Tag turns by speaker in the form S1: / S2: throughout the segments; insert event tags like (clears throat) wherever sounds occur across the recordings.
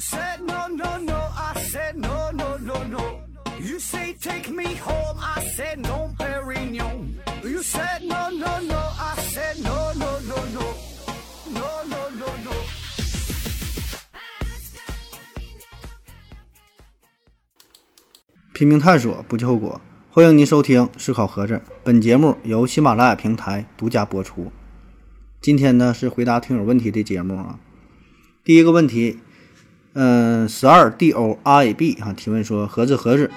S1: said no no no, I said no no no no. You say take me home, I said no, Perignon. You said no no no, I said no no no no, no no no no.
S2: 拼命探索，不计后果。欢迎您收听《思考盒子》，本节目由喜马拉雅平台独家播出。今天呢是回答听友问题的节目啊。第一个问题，嗯，十二 D O R A B 啊，提问说：盒子盒子，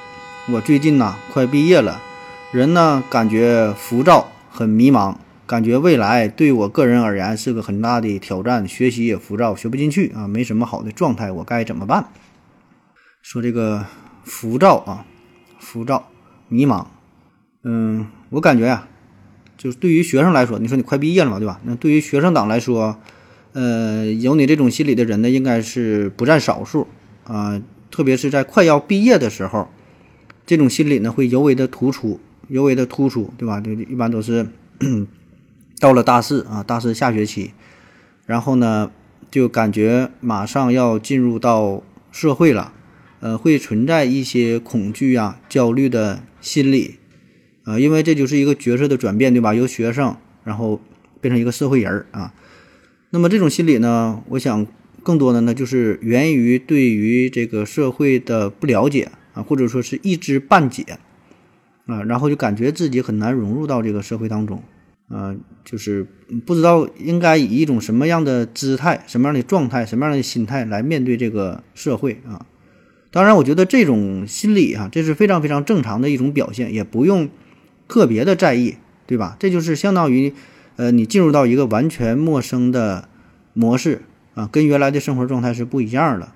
S2: 我最近呐快毕业了，人呢感觉浮躁，很迷茫，感觉未来对我个人而言是个很大的挑战，学习也浮躁，学不进去啊，没什么好的状态，我该怎么办？说这个浮躁啊，浮躁。迷茫，嗯，我感觉呀，就是对于学生来说，你说你快毕业了嘛，对吧？那对于学生党来说，呃，有你这种心理的人呢，应该是不占少数啊。特别是在快要毕业的时候，这种心理呢会尤为的突出，尤为的突出，对吧？就一般都是 (clears throat) 到了大四啊，大四下学期，然后呢，就感觉马上要进入到社会了。呃，会存在一些恐惧啊、焦虑的心理，啊，因为这就是一个角色的转变，对吧？由学生，然后变成一个社会人儿啊。那么这种心理呢，我想更多的呢，就是源于对于这个社会的不了解啊，或者说是一知半解啊，然后就感觉自己很难融入到这个社会当中啊，就是不知道应该以一种什么样的姿态、什么样的状态、什么样的心态来面对这个社会啊。当然，我觉得这种心理啊，这是非常非常正常的一种表现，也不用特别的在意，对吧？这就是相当于，呃，你进入到一个完全陌生的模式啊，跟原来的生活状态是不一样的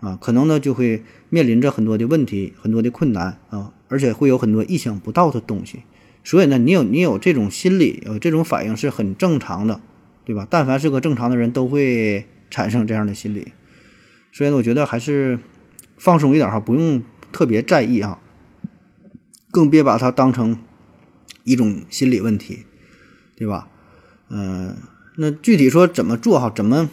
S2: 啊，可能呢就会面临着很多的问题、很多的困难啊，而且会有很多意想不到的东西。所以呢，你有你有这种心理，有这种反应是很正常的，对吧？但凡是个正常的人都会产生这样的心理。所以呢，我觉得还是。放松一点哈，不用特别在意啊，更别把它当成一种心理问题，对吧？嗯，那具体说怎么做哈，怎么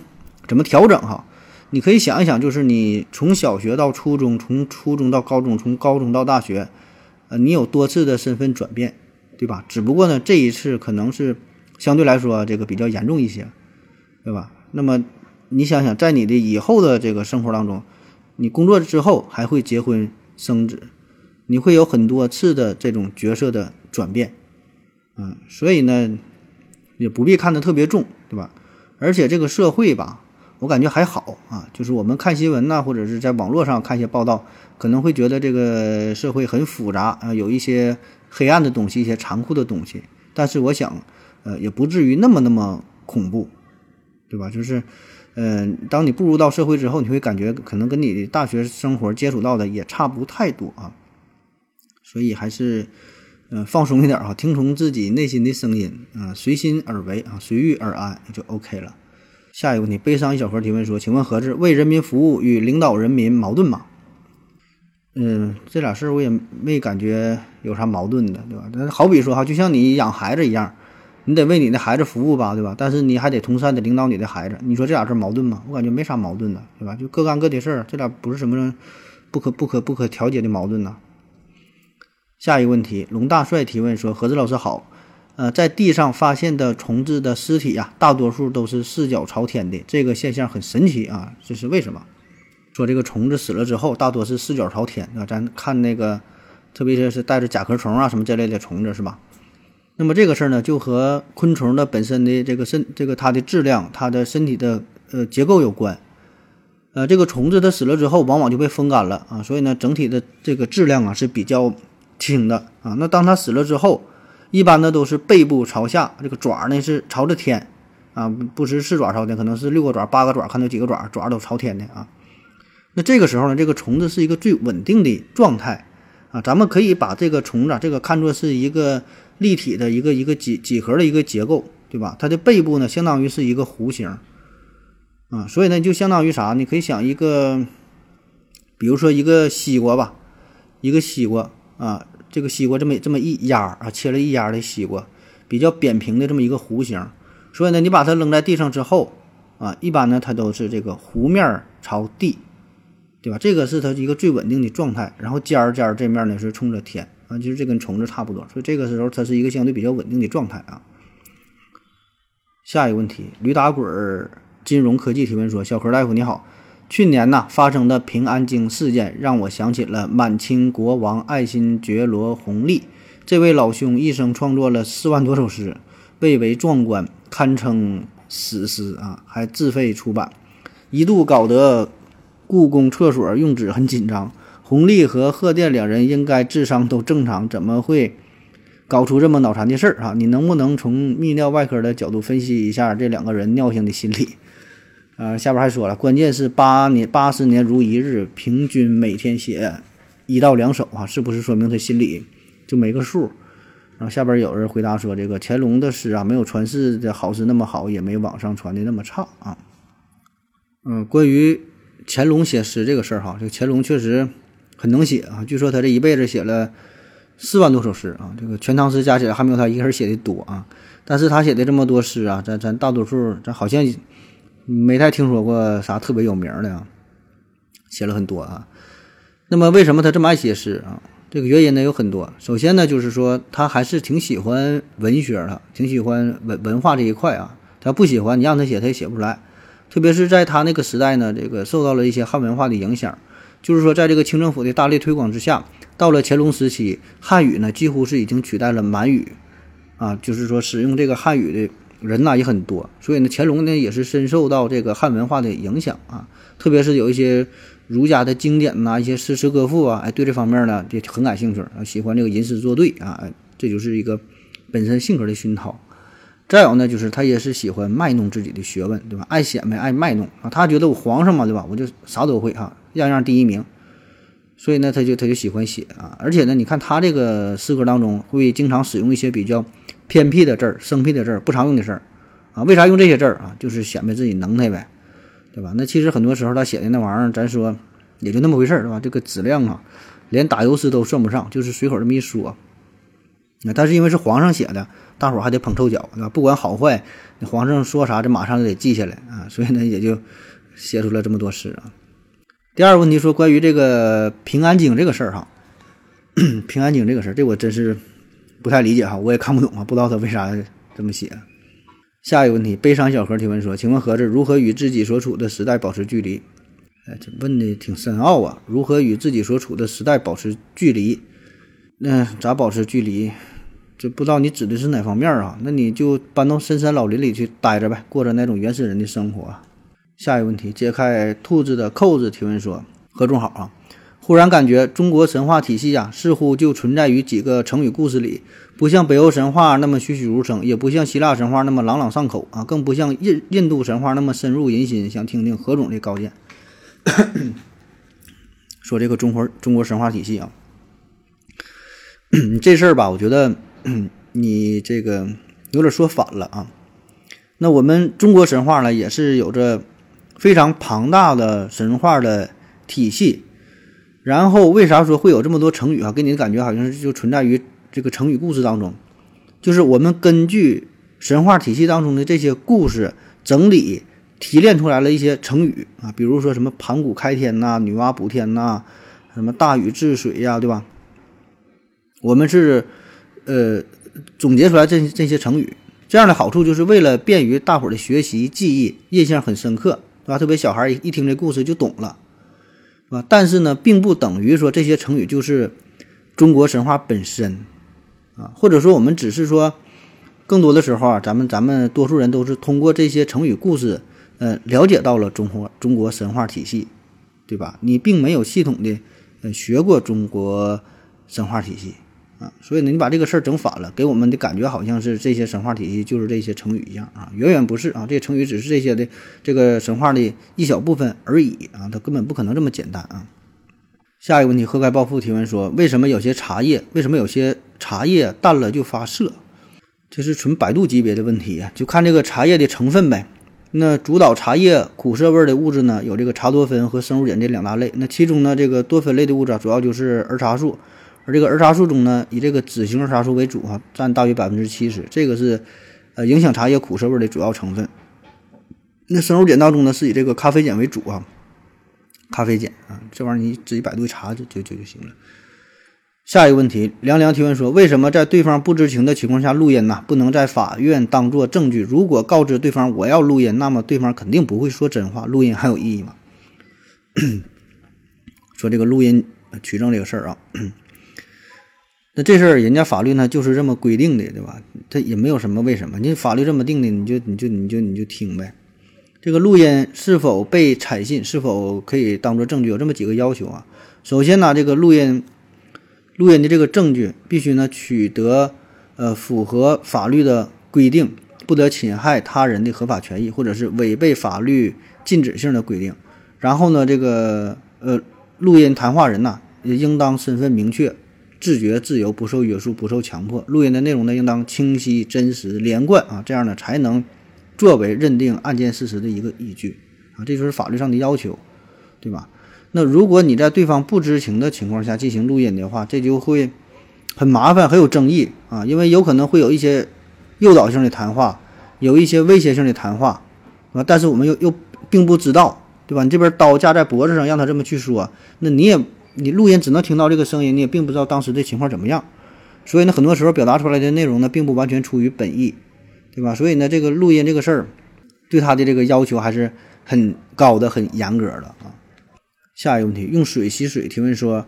S2: 怎么调整哈？你可以想一想，就是你从小学到初中，从初中到高中，从高中到大学，呃，你有多次的身份转变，对吧？只不过呢，这一次可能是相对来说这个比较严重一些，对吧？那么你想想，在你的以后的这个生活当中。你工作之后还会结婚生子，你会有很多次的这种角色的转变，嗯，所以呢，也不必看得特别重，对吧？而且这个社会吧，我感觉还好啊，就是我们看新闻呐，或者是在网络上看一些报道，可能会觉得这个社会很复杂啊，有一些黑暗的东西，一些残酷的东西。但是我想，呃，也不至于那么那么恐怖，对吧？就是。嗯，当你步入到社会之后，你会感觉可能跟你的大学生活接触到的也差不太多啊，所以还是嗯放松一点哈，听从自己内心的声音啊，随心而为啊，随遇而安就 OK 了。下一个问题，悲伤一小盒提问说，请问何志为人民服务与领导人民矛盾吗？嗯，这俩事儿我也没感觉有啥矛盾的，对吧？那好比说哈，就像你养孩子一样。你得为你的孩子服务吧，对吧？但是你还得同时还得领导你的孩子，你说这俩事矛盾吗？我感觉没啥矛盾的，对吧？就各干各的事儿，这俩不是什么不可不可不可调节的矛盾呢。下一个问题，龙大帅提问说：何子老师好，呃，在地上发现的虫子的尸体呀，大多数都是四脚朝天的，这个现象很神奇啊，这是为什么？说这个虫子死了之后，大多是四脚朝天啊，咱看那个，特别是是带着甲壳虫啊什么这类的虫子，是吧？那么这个事儿呢，就和昆虫的本身的这个身、这个它的质量、它的身体的呃结构有关。呃，这个虫子它死了之后，往往就被风干了啊，所以呢，整体的这个质量啊是比较轻的啊。那当它死了之后，一般呢都是背部朝下，这个爪呢是朝着天啊，不是四爪朝天，可能是六个爪、八个爪，看到几个爪，爪都朝天的啊。那这个时候呢，这个虫子是一个最稳定的状态啊，咱们可以把这个虫子这个看作是一个。立体的一个一个几几何的一个结构，对吧？它的背部呢，相当于是一个弧形，啊，所以呢，就相当于啥？你可以想一个，比如说一个西瓜吧，一个西瓜啊，这个西瓜这么这么一压啊，切了一压的西瓜，比较扁平的这么一个弧形，所以呢，你把它扔在地上之后啊，一般呢，它都是这个弧面朝地对吧？这个是它一个最稳定的状态。然后尖儿尖儿这面呢是冲着天啊，就是这跟虫子差不多，所以这个时候它是一个相对比较稳定的状态啊。下一个问题，驴打滚儿金融科技提问说：小何大夫你好，去年呐发生的平安京事件让我想起了满清国王爱新觉罗弘历，这位老兄一生创作了四万多首诗，蔚为壮观，堪称史诗啊，还自费出版，一度搞得。故宫厕所用纸很紧张，弘历和贺电两人应该智商都正常，怎么会搞出这么脑残的事儿啊？你能不能从泌尿外科的角度分析一下这两个人尿性的心理？啊，下边还说了，关键是八年八十年如一日，平均每天写一到两首啊，是不是说明他心里就没个数？然后下边有人回答说，这个乾隆的诗啊，没有传世的好诗那么好，也没网上传的那么差啊。嗯，关于。乾隆写诗这个事儿哈，这个乾隆确实很能写啊。据说他这一辈子写了四万多首诗啊，这个《全唐诗》加起来还没有他一个人写的多啊。但是他写的这么多诗啊，咱咱大多数咱好像没太听说过啥特别有名的啊。写了很多啊。那么为什么他这么爱写诗啊？这个原因呢有很多。首先呢，就是说他还是挺喜欢文学的，挺喜欢文文化这一块啊。他不喜欢你让他写，他也写不出来。特别是在他那个时代呢，这个受到了一些汉文化的影响，就是说，在这个清政府的大力推广之下，到了乾隆时期，汉语呢几乎是已经取代了满语，啊，就是说使用这个汉语的人呐也很多，所以呢，乾隆呢也是深受到这个汉文化的影响啊，特别是有一些儒家的经典呐，一些诗词歌赋啊，哎，对这方面呢也很感兴趣啊，喜欢这个吟诗作对啊，这就是一个本身性格的熏陶。再有呢，就是他也是喜欢卖弄自己的学问，对吧？爱显摆，爱卖弄啊。他觉得我皇上嘛，对吧？我就啥都会哈，样样第一名。所以呢，他就他就喜欢写啊。而且呢，你看他这个诗歌当中会经常使用一些比较偏僻的字儿、生僻的字儿、不常用的事儿啊。为啥用这些字儿啊？就是显摆自己能耐呗，对吧？那其实很多时候他写的那玩意儿，咱说也就那么回事儿，对吧？这个质量啊，连打油诗都算不上，就是随口这么一说。那但是因为是皇上写的。大伙儿还得捧臭脚，对吧？不管好坏，皇上说啥，这马上就得记下来啊。所以呢，也就写出了这么多诗啊。(laughs) 第二个问题说关于这个《平安京》这个事儿哈，(coughs)《平安京》这个事儿，这我真是不太理解哈，我也看不懂啊，不知道他为啥这么写。下一个问题，悲伤小何提问说：“请问盒子如何与自己所处的时代保持距离？”哎，这问的挺深奥啊。如何与自己所处的时代保持距离？那咋保持距离？这不知道你指的是哪方面啊？那你就搬到深山老林里去待着呗，过着那种原始人的生活。下一个问题，揭开兔子的扣子提问说：何总好啊！忽然感觉中国神话体系啊，似乎就存在于几个成语故事里，不像北欧神话那么栩栩如生，也不像希腊神话那么朗朗上口啊，更不像印印度神话那么深入人心。想听听何总的高见。说这个中国中国神话体系啊，这事儿吧，我觉得。你这个有点说反了啊！那我们中国神话呢，也是有着非常庞大的神话的体系。然后为啥说会有这么多成语啊？给你的感觉好像是就存在于这个成语故事当中。就是我们根据神话体系当中的这些故事整理提炼出来了一些成语啊，比如说什么盘古开天呐、女娲补天呐、什么大禹治水呀，对吧？我们是。呃，总结出来这这些成语，这样的好处就是为了便于大伙儿的学习记忆，印象很深刻，对吧？特别小孩一一听这故事就懂了，啊？但是呢，并不等于说这些成语就是中国神话本身啊，或者说我们只是说，更多的时候啊，咱们咱们多数人都是通过这些成语故事，呃，了解到了中国中国神话体系，对吧？你并没有系统的呃学过中国神话体系。啊，所以呢，你把这个事儿整反了，给我们的感觉好像是这些神话体系就是这些成语一样啊，远远不是啊，这些成语只是这些的这个神话的一小部分而已啊，它根本不可能这么简单啊。下一个问题，喝开暴富提问说，为什么有些茶叶，为什么有些茶叶淡了就发涩？这是纯百度级别的问题啊，就看这个茶叶的成分呗。那主导茶叶苦涩味的物质呢，有这个茶多酚和生物碱这两大类。那其中呢，这个多酚类的物质主要就是儿茶素。而这个儿茶素中呢，以这个脂型儿茶素为主哈，占大约百分之七十，这个是呃影响茶叶苦涩味的主要成分。那生物碱当中呢，是以这个咖啡碱为主啊，咖啡碱啊，这玩意儿你自己百度一查就就就就行了。下一个问题，凉凉提问说：为什么在对方不知情的情况下录音呢？不能在法院当做证据？如果告知对方我要录音，那么对方肯定不会说真话，录音还有意义吗？(coughs) 说这个录音取证这个事儿啊，那这事儿人家法律呢就是这么规定的，对吧？他也没有什么为什么，你法律这么定的，你就你就你就你就听呗。这个录音是否被采信，是否可以当做证据，有这么几个要求啊。首先呢，这个录音。录音的这个证据必须呢取得，呃，符合法律的规定，不得侵害他人的合法权益，或者是违背法律禁止性的规定。然后呢，这个呃，录音谈话人呐，也应当身份明确、自觉、自由、不受约束、不受强迫。录音的内容呢，应当清晰、真实、连贯啊，这样呢才能作为认定案件事实的一个依据啊，这就是法律上的要求，对吧？那如果你在对方不知情的情况下进行录音的话，这就会很麻烦，很有争议啊，因为有可能会有一些诱导性的谈话，有一些威胁性的谈话啊，但是我们又又并不知道，对吧？你这边刀架在脖子上，让他这么去说，那你也你录音只能听到这个声音，你也并不知道当时的情况怎么样，所以呢，很多时候表达出来的内容呢，并不完全出于本意，对吧？所以呢，这个录音这个事儿，对他的这个要求还是很高的，很严格的啊。下一个问题，用水洗水提问说，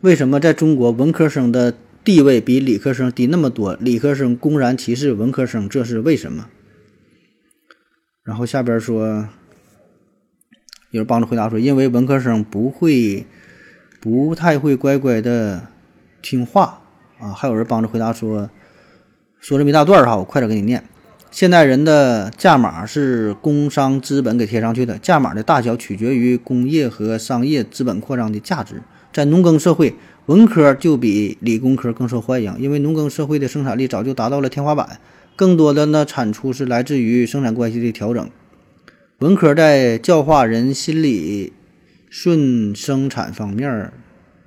S2: 为什么在中国文科生的地位比理科生低那么多？理科生公然歧视文科生，这是为什么？然后下边说，有人帮着回答说，因为文科生不会，不太会乖乖的听话啊。还有人帮着回答说，说这么一大段哈，我快点给你念。现代人的价码是工商资本给贴上去的，价码的大小取决于工业和商业资本扩张的价值。在农耕社会，文科就比理工科更受欢迎，因为农耕社会的生产力早就达到了天花板，更多的呢产出是来自于生产关系的调整。文科在教化人心理、顺生产方面，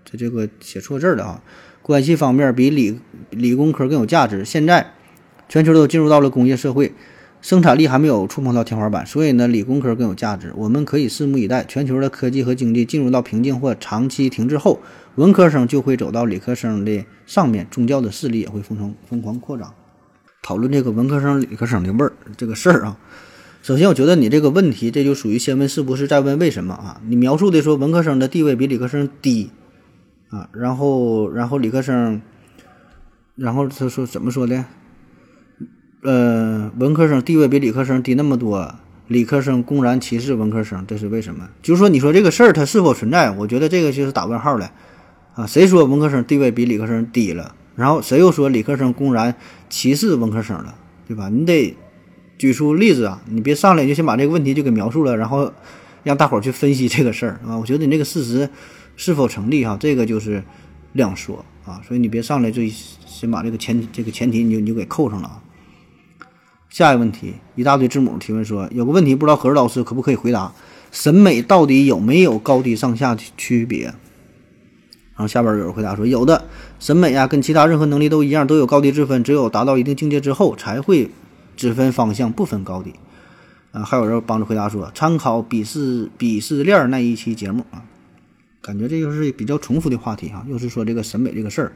S2: 这这个写错字了啊，关系方面比理理工科更有价值。现在。全球都进入到了工业社会，生产力还没有触碰到天花板，所以呢，理工科更有价值。我们可以拭目以待，全球的科技和经济进入到瓶颈或长期停滞后，文科生就会走到理科生的上面，宗教的势力也会疯狂疯狂扩张。讨论这个文科生、理科生的味儿这个事儿啊，首先我觉得你这个问题这就属于先问是不是，再问为什么啊？你描述的说文科生的地位比理科生低啊，然后然后理科生，然后他说怎么说的？呃，文科生地位比理科生低那么多，理科生公然歧视文科生，这是为什么？就是说，你说这个事儿它是否存在？我觉得这个就是打问号了啊！谁说文科生地位比理科生低了？然后谁又说理科生公然歧视文科生了？对吧？你得举出例子啊！你别上来就先把这个问题就给描述了，然后让大伙儿去分析这个事儿啊！我觉得你这个事实是否成立哈？这个就是两说啊！所以你别上来就先把这个前这个前提你就你就给扣上了啊！下一个问题，一大堆字母提问说，有个问题不知道何老师可不可以回答？审美到底有没有高低上下区别？然后下边有人回答说，有的，审美啊跟其他任何能力都一样，都有高低之分，只有达到一定境界之后才会只分方向不分高低。啊，还有人帮着回答说，参考鄙视鄙视链那一期节目啊，感觉这就是比较重复的话题哈，又是说这个审美这个事儿，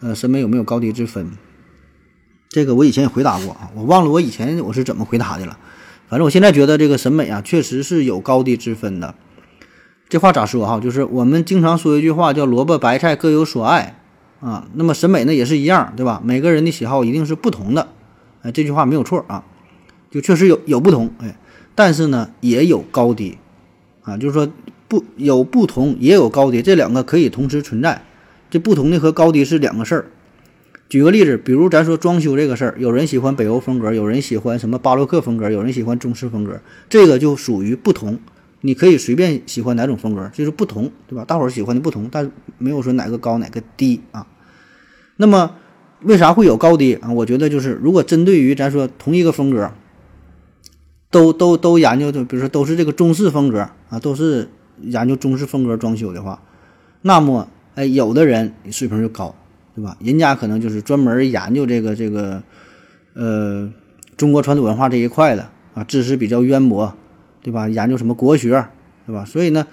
S2: 呃，审美有没有高低之分？这个我以前也回答过啊，我忘了我以前我是怎么回答的了。反正我现在觉得这个审美啊，确实是有高低之分的。这话咋说哈？就是我们经常说一句话叫“萝卜白菜各有所爱”啊。那么审美呢也是一样，对吧？每个人的喜好一定是不同的。哎，这句话没有错啊，就确实有有不同。哎，但是呢也有高低啊，就是说不有不同也有高低，这两个可以同时存在。这不同的和高低是两个事儿。举个例子，比如咱说装修这个事儿，有人喜欢北欧风格，有人喜欢什么巴洛克风格，有人喜欢中式风格，这个就属于不同。你可以随便喜欢哪种风格，就是不同，对吧？大伙儿喜欢的不同，但没有说哪个高哪个低啊。那么为啥会有高低啊？我觉得就是如果针对于咱说同一个风格，都都都研究的，比如说都是这个中式风格啊，都是研究中式风格装修的话，那么哎，有的人水平就高。对吧？人家可能就是专门研究这个这个，呃，中国传统文化这一块的啊，知识比较渊博，对吧？研究什么国学，对吧？所以呢，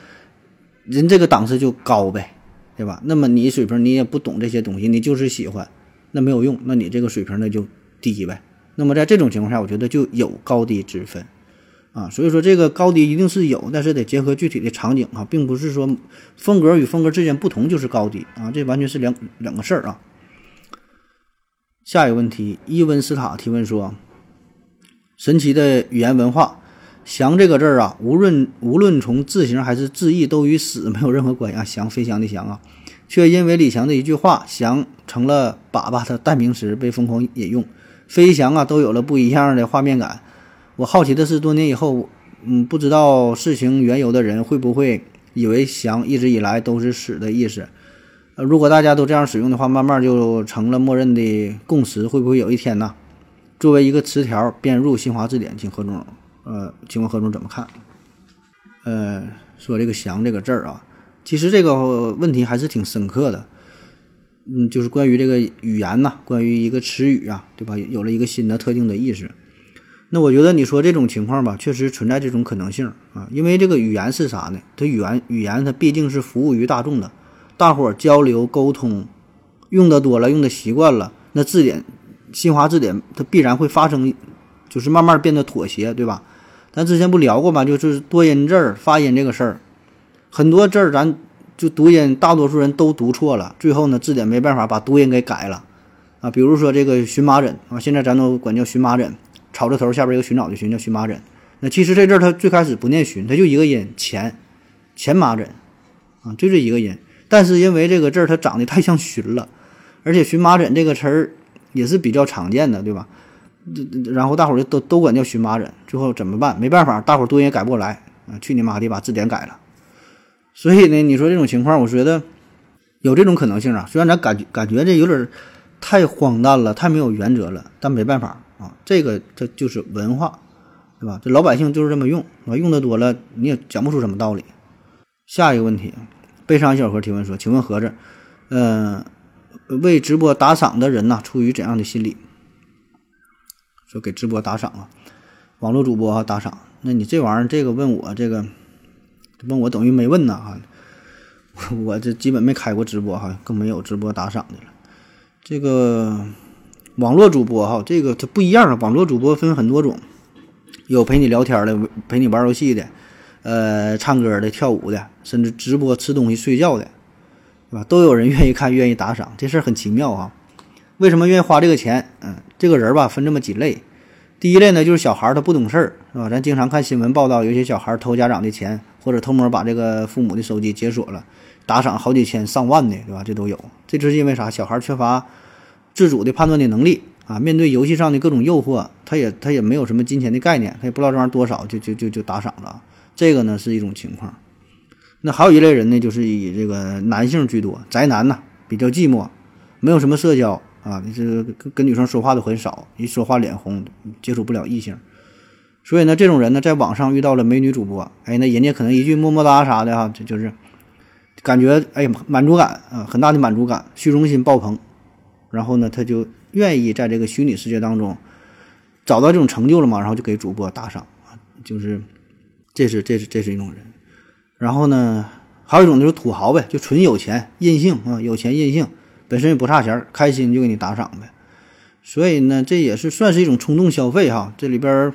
S2: 人这个档次就高呗，对吧？那么你水平你也不懂这些东西，你就是喜欢，那没有用，那你这个水平那就低呗。那么在这种情况下，我觉得就有高低之分啊。所以说这个高低一定是有，但是得结合具体的场景啊，并不是说风格与风格之间不同就是高低啊，这完全是两两个事儿啊。下一个问题，伊温斯塔提问说：神奇的语言文化。翔这个字儿啊，无论无论从字形还是字义，都与死没有任何关系啊。翔飞翔的翔啊，却因为李强的一句话，翔成了粑粑的代名词，被疯狂引用。飞翔啊，都有了不一样的画面感。我好奇的是，多年以后，嗯，不知道事情缘由的人会不会以为翔一直以来都是死的意思？呃，如果大家都这样使用的话，慢慢就成了默认的共识。会不会有一天呢，作为一个词条编入新华字典？请何总。呃，请问何总怎么看？呃，说这个“翔”这个字儿啊，其实这个问题还是挺深刻的。嗯，就是关于这个语言呐，关于一个词语啊，对吧？有了一个新的特定的意思。那我觉得你说这种情况吧，确实存在这种可能性啊。因为这个语言是啥呢？它语言语言它毕竟是服务于大众的，大伙儿交流沟通用的多了，用的习惯了，那字典新华字典它必然会发生，就是慢慢变得妥协，对吧？咱之前不聊过吗？就是多音字儿发音这个事儿，很多字儿咱就读音，大多数人都读错了。最后呢，字典没办法把读音给改了啊。比如说这个荨麻疹啊，现在咱都管叫荨麻疹，草字头下边一个寻找的寻叫荨麻疹。那其实这字儿它最开始不念荨，它就一个音前，前麻疹啊，就这一个音。但是因为这个字儿它长得太像荨了，而且荨麻疹这个词儿也是比较常见的，对吧？然后大伙儿就都都管叫荨麻疹，最后怎么办？没办法，大伙儿读音也改不过来啊！去你妈的，把字典改了。所以呢，你说这种情况，我觉得有这种可能性啊。虽然咱感觉感觉这有点太荒诞了，太没有原则了，但没办法啊。这个这就是文化，对吧？这老百姓就是这么用啊，用的多了，你也讲不出什么道理。下一个问题，悲伤小何提问说：“请问盒子，嗯，为直播打赏的人呐，出于怎样的心理？”说给直播打赏啊，网络主播哈打赏，那你这玩意儿这个问我这个，问我等于没问呐哈，(laughs) 我这基本没开过直播哈，更没有直播打赏的了。这个网络主播哈，这个它不一样啊，网络主播分很多种，有陪你聊天的，陪你玩游戏的，呃，唱歌的，跳舞的，甚至直播吃东西睡觉的，对吧？都有人愿意看，愿意打赏，这事儿很奇妙啊。为什么愿意花这个钱？嗯，这个人吧分这么几类，第一类呢就是小孩他不懂事儿，是吧？咱经常看新闻报道，有些小孩偷家长的钱，或者偷摸把这个父母的手机解锁了，打赏好几千上万的，对吧？这都有。这就是因为啥？小孩缺乏自主的判断的能力啊，面对游戏上的各种诱惑，他也他也没有什么金钱的概念，他也不知道这玩意儿多少，就就就就打赏了。这个呢是一种情况。那还有一类人呢，就是以这个男性居多，宅男呢比较寂寞，没有什么社交。啊，这跟跟女生说话都很少，一说话脸红，接触不了异性，所以呢，这种人呢，在网上遇到了美女主播，哎，那人家可能一句么么哒啥的哈，这就是感觉哎呀满足感啊，很大的满足感，虚荣心爆棚，然后呢，他就愿意在这个虚拟世界当中找到这种成就了嘛，然后就给主播打赏啊，就是这是这是这是一种人，然后呢，还有一种就是土豪呗，就纯有钱任性啊，有钱任性。本身也不差钱，开心就给你打赏呗，所以呢，这也是算是一种冲动消费哈。这里边，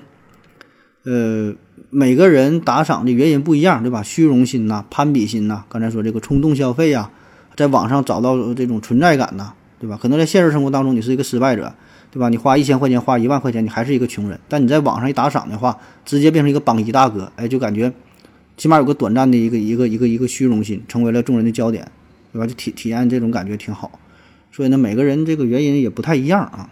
S2: 呃，每个人打赏的原因不一样，对吧？虚荣心呐，攀比心呐，刚才说这个冲动消费呀，在网上找到这种存在感呐，对吧？可能在现实生活当中你是一个失败者，对吧？你花一千块钱，花一万块钱，你还是一个穷人。但你在网上一打赏的话，直接变成一个榜一大哥，哎，就感觉起码有个短暂的一个一个一个一个虚荣心，成为了众人的焦点。对吧？就体体验这种感觉挺好，所以呢，每个人这个原因也不太一样啊。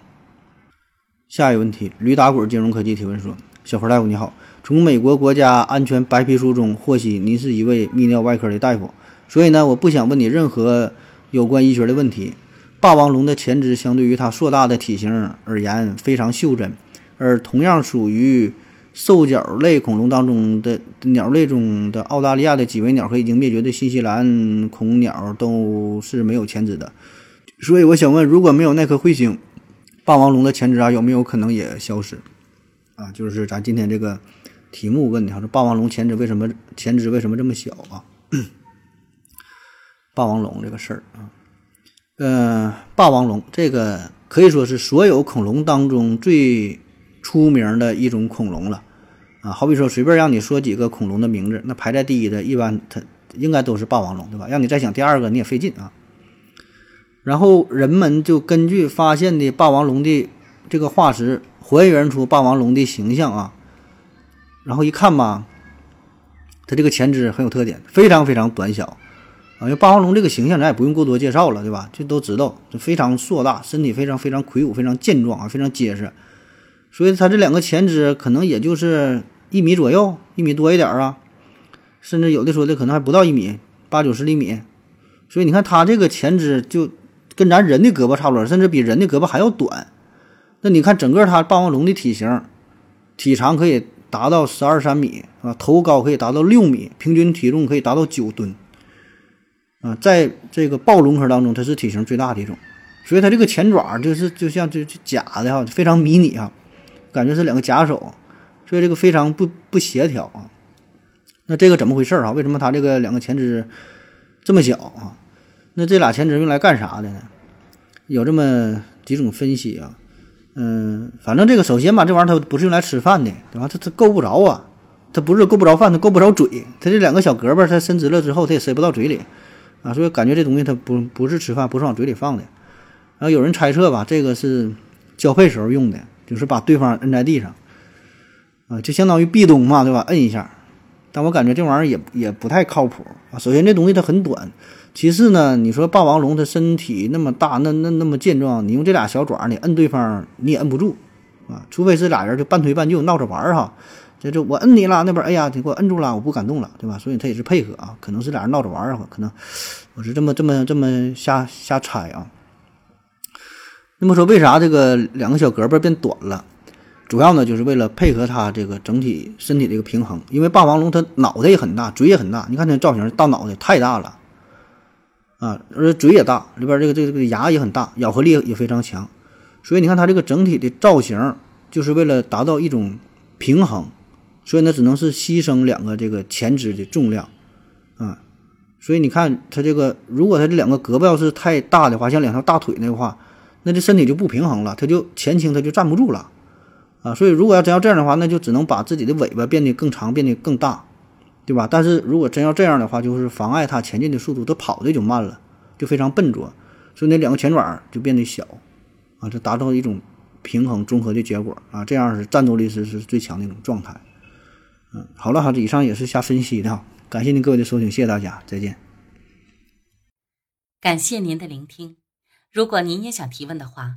S2: 下一个问题，驴打滚金融科技提问说：小何大夫你好，从美国国家安全白皮书中获悉您是一位泌尿外科的大夫，所以呢，我不想问你任何有关医学的问题。霸王龙的前肢相对于它硕大的体型而言非常袖珍，而同样属于。兽脚类恐龙当中的鸟类中的澳大利亚的几维鸟和已经灭绝的新西兰恐鸟都是没有前肢的，所以我想问，如果没有那颗彗星，霸王龙的前肢啊有没有可能也消失？啊，就是咱今天这个题目问的，说霸王龙前肢为什么前肢为什么这么小啊？(clears throat) 霸王龙这个事儿啊。呃，霸王龙这个可以说是所有恐龙当中最出名的一种恐龙了啊。好比说，随便让你说几个恐龙的名字，那排在第一的，一般它应该都是霸王龙，对吧？让你再想第二个，你也费劲啊。然后人们就根据发现的霸王龙的这个化石，还原出霸王龙的形象啊。然后一看吧，它这个前肢很有特点，非常非常短小。啊，因为霸王龙这个形象咱也不用过多介绍了，对吧？这都知道，这非常硕大，身体非常非常魁梧，非常健壮啊，非常结实。所以它这两个前肢可能也就是一米左右，一米多一点啊，甚至有的说的可能还不到一米，八九十厘米。所以你看它这个前肢就跟咱人的胳膊差不多，甚至比人的胳膊还要短。那你看整个它霸王龙的体型，体长可以达到十二三米啊，头高可以达到六米，平均体重可以达到九吨。啊，在这个暴龙科当中，它是体型最大的一种，所以它这个前爪就是就像就就假的哈，非常迷你啊，感觉是两个假手，所以这个非常不不协调啊。那这个怎么回事啊？为什么它这个两个前肢这么小啊？那这俩前肢用来干啥的呢？有这么几种分析啊。嗯，反正这个首先吧，这玩意儿它不是用来吃饭的，对吧？它它够不着啊，它不是够不着饭，它够不着嘴，它这两个小胳膊它伸直了之后，它也塞不到嘴里。啊，所以感觉这东西它不不是吃饭，不是往嘴里放的。然后有人猜测吧，这个是交配时候用的，就是把对方摁在地上，啊，就相当于壁咚嘛，对吧？摁一下。但我感觉这玩意儿也也不太靠谱啊。首先这东西它很短，其次呢，你说霸王龙它身体那么大，那那那么健壮，你用这俩小爪你摁对方你也摁不住啊，除非是俩人就半推半就闹着玩儿哈。这这我摁你了，那边哎呀，你给我摁住了，我不敢动了，对吧？所以他也是配合啊，可能是俩人闹着玩儿可能我是这么这么这么瞎瞎猜啊。那么说，为啥这个两个小胳膊变短了？主要呢，就是为了配合它这个整体身体的一个平衡。因为霸王龙它脑袋也很大，嘴也很大，你看那造型，大脑袋太大了啊，而且嘴也大，里边这个这个这个牙也很大，咬合力也非常强。所以你看它这个整体的造型，就是为了达到一种平衡。所以呢，只能是牺牲两个这个前肢的重量，啊，所以你看它这个，如果它这两个胳膊要是太大的话，像两条大腿那话，那这身体就不平衡了，它就前倾，它就站不住了，啊，所以如果要真要这样的话，那就只能把自己的尾巴变得更长，变得更大，对吧？但是如果真要这样的话，就是妨碍它前进的速度，它跑的就慢了，就非常笨拙，所以那两个前爪就变得小，啊，就达到一种平衡综合的结果，啊，这样是战斗力是是最强的一种状态。嗯，好了哈，这以上也是瞎分析的哈，感谢您各位的收听，谢谢大家，再见。
S3: 感谢您的聆听，如果您也想提问的话，